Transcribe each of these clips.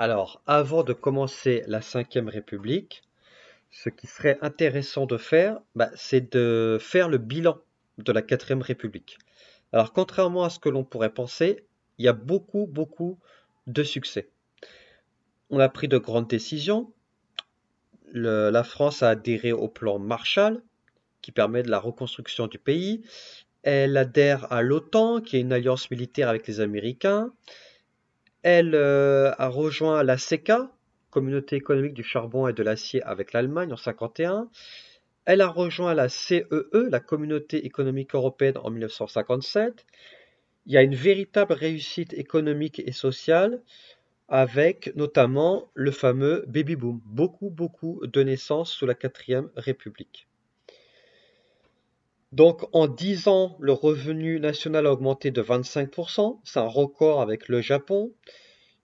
Alors, avant de commencer la Cinquième République, ce qui serait intéressant de faire, bah, c'est de faire le bilan de la Quatrième République. Alors, contrairement à ce que l'on pourrait penser, il y a beaucoup, beaucoup de succès. On a pris de grandes décisions. la France a adhéré au plan Marshall, qui permet de la reconstruction du pays. Elle adhère à l'OTAN, qui est une alliance militaire avec les Américains. Elle euh, a rejoint la CECA, Communauté économique du charbon et de l'acier avec l'Allemagne en 1951. Elle a rejoint la CEE, e, la Communauté économique européenne en 1957. Il y a une véritable réussite économique et sociale avec notamment le fameux baby boom. Beaucoup, beaucoup de naissances sous la quatrième république. Donc en 10 ans, le revenu national a augmenté de 25%, c'est un record avec le Japon.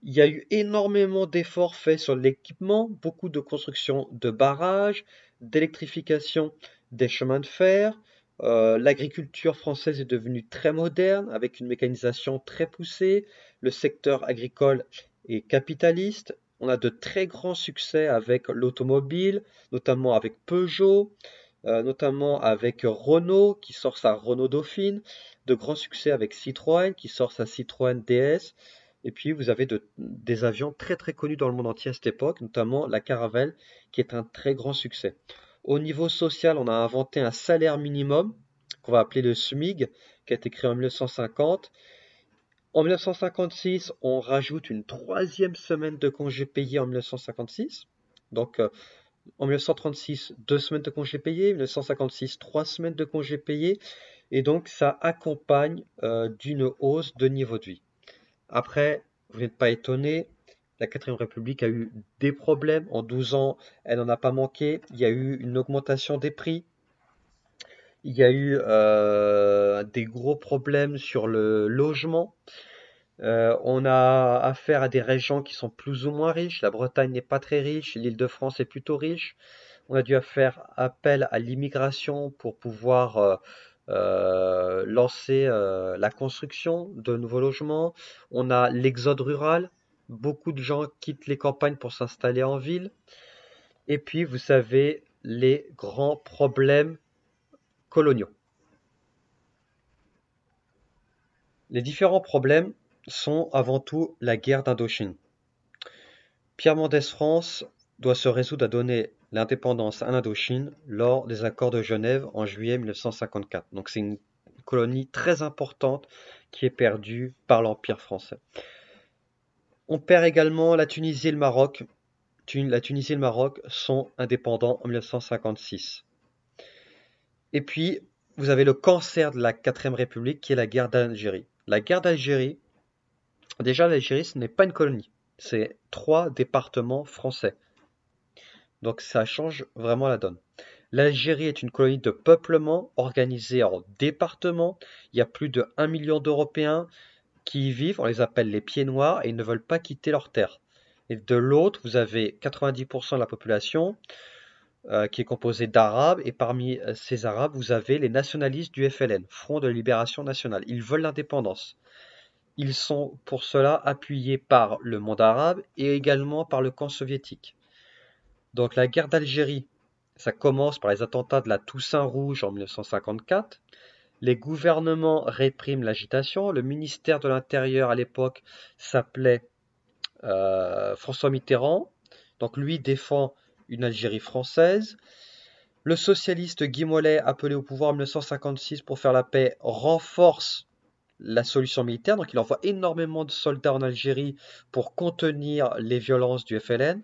Il y a eu énormément d'efforts faits sur l'équipement, beaucoup de construction de barrages, d'électrification des chemins de fer. Euh, l'agriculture française est devenue très moderne avec une mécanisation très poussée. Le secteur agricole est capitaliste. On a de très grands succès avec l'automobile, notamment avec Peugeot. Euh, notamment avec Renault qui sort sa Renault Dauphine, de grands succès avec Citroën qui sort sa Citroën DS. Et puis vous avez des avions très très connus dans le monde entier à cette époque, notamment la Caravelle qui est un très grand succès. Au niveau social, on a inventé un salaire minimum qu'on va appeler le SMIG, qui a été créé en 1950. En 1956, on rajoute une troisième semaine de congés payés en 1956. Donc euh, en 1936, deux semaines de congés payés, 1956, trois semaines de congés payés, et donc ça accompagne euh, d'une hausse de niveau de vie. Après, vous n'êtes pas étonné, la 4ème République a eu des problèmes. En 12 ans, elle n'en a pas manqué. Il y a eu une augmentation des prix. Il y a eu euh, des gros problèmes sur le logement. Euh, on a affaire à des régions qui sont plus ou moins riches. La Bretagne n'est pas très riche, l'île de France est plutôt riche. On a dû faire appel à l'immigration pour pouvoir euh, euh, lancer la construction de nouveaux logements. On a l'exode rural. Beaucoup de gens quittent les campagnes pour s'installer en ville. Et puis, vous savez, les grands problèmes coloniaux. Les différents problèmes sont avant tout la guerre d'Indochine. Pierre Mendès France doit se résoudre à donner l'indépendance à l'Indochine lors des accords de Genève en juillet 1954. Donc c'est une colonie très importante qui est perdue par l'Empire français. On perd également la Tunisie et le Maroc. La Tunisie et le Maroc sont indépendants en 1956. Et puis, vous avez le cancer de la 4ème République qui est la guerre d'Algérie. La guerre d'Algérie Déjà, l'Algérie, ce n'est pas une colonie. C'est trois départements français. Donc ça change vraiment la donne. L'Algérie est une colonie de peuplement organisée en départements. Il y a plus de 1 million d'Européens qui y vivent. On les appelle les pieds noirs et ils ne veulent pas quitter leur terre. Et de l'autre, vous avez 90% de la population euh, qui est composée d'Arabes. Et parmi euh, ces Arabes, vous avez les nationalistes du FLN, Front de libération nationale. Ils veulent l'indépendance. Ils sont pour cela appuyés par le monde arabe et également par le camp soviétique. Donc la guerre d'Algérie, ça commence par les attentats de la Toussaint Rouge en 1954. Les gouvernements répriment l'agitation. Le ministère de l'Intérieur à l'époque s'appelait euh, François Mitterrand. Donc lui défend une Algérie française. Le socialiste Guy Mollet, appelé au pouvoir en 1956 pour faire la paix, renforce la solution militaire. Donc il envoie énormément de soldats en Algérie pour contenir les violences du FLN.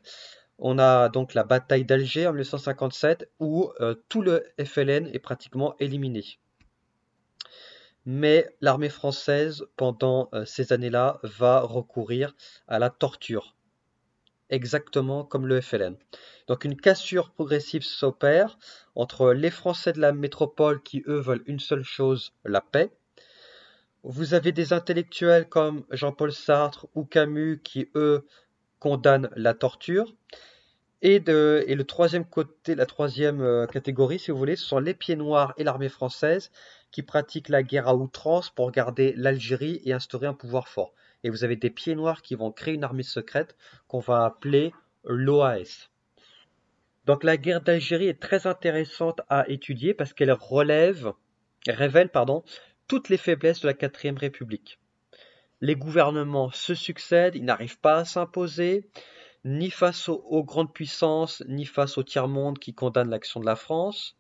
On a donc la bataille d'Alger en 1957 où euh, tout le FLN est pratiquement éliminé. Mais l'armée française, pendant euh, ces années-là, va recourir à la torture, exactement comme le FLN. Donc une cassure progressive s'opère entre les Français de la métropole qui, eux, veulent une seule chose, la paix, vous avez des intellectuels comme Jean-Paul Sartre ou Camus qui, eux, condamnent la torture. Et, le troisième côté, la troisième euh, catégorie, si vous voulez, ce sont les pieds noirs et l'armée française qui pratiquent la guerre à outrance pour garder l'Algérie et instaurer un pouvoir fort. et vous avez des pieds noirs qui vont créer une armée secrète qu'on va appeler l'OAS. Donc la guerre d'Algérie est très intéressante à étudier parce qu'elle relève, révèle pardon, toutes les faiblesses de la quatrième République. Les gouvernements se succèdent, ils n'arrivent pas à s'imposer, ni face aux, grandes puissances, ni face au tiers-monde qui condamne l'action de la France.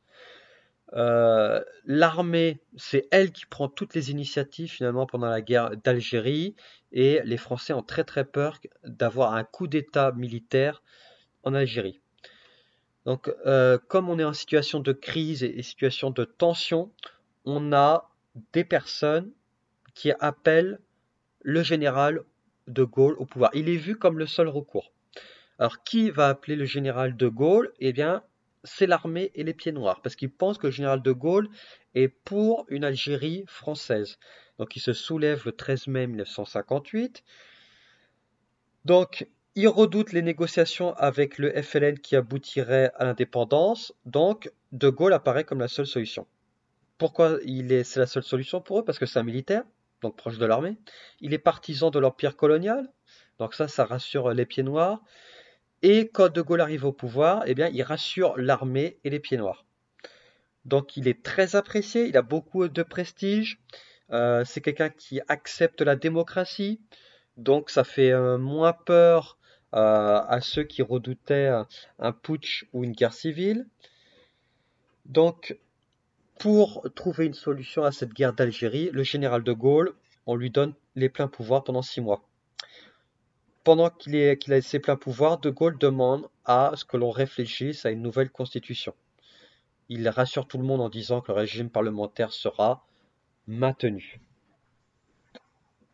Euh, l'armée, c'est elle qui prend toutes les initiatives finalement pendant la guerre d'Algérie et les Français ont très très peur d'avoir un coup d'État militaire en Algérie. Donc, euh, comme on est en situation de crise et, situation de tension, on a des personnes qui appellent le général de Gaulle au pouvoir. Il est vu comme le seul recours. Alors, qui va appeler le général de Gaulle? Eh bien, c'est l'armée et les pieds noirs, parce qu'ils pensent que le général de Gaulle est pour une Algérie française. Donc, il se soulève le 13 mai 1958. Donc, il redoute les négociations avec le FLN qui aboutiraient à l'indépendance, donc De Gaulle apparaît comme la seule solution. Pourquoi il est, c'est la seule solution pour eux? Parce que c'est un militaire, donc proche de l'armée. Il est partisan de l'empire colonial, donc ça, ça rassure les pieds noirs. Et quand De Gaulle arrive au pouvoir, eh bien, il rassure l'armée et les pieds noirs. Donc il est très apprécié, il a beaucoup de prestige. Euh, c'est quelqu'un qui accepte la démocratie, donc ça fait euh, moins peur euh, à ceux qui redoutaient un putsch ou une guerre civile. Donc, pour trouver une solution à cette guerre d'Algérie, le général de Gaulle, on lui donne les pleins pouvoirs pendant six mois. Pendant qu'il a ses pleins pouvoirs, de Gaulle demande à ce que l'on réfléchisse à une nouvelle constitution. Il rassure tout le monde en disant que le régime parlementaire sera maintenu.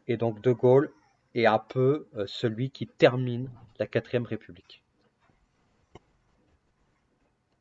Et donc de Gaulle est un peu euh, celui qui termine la quatrième République.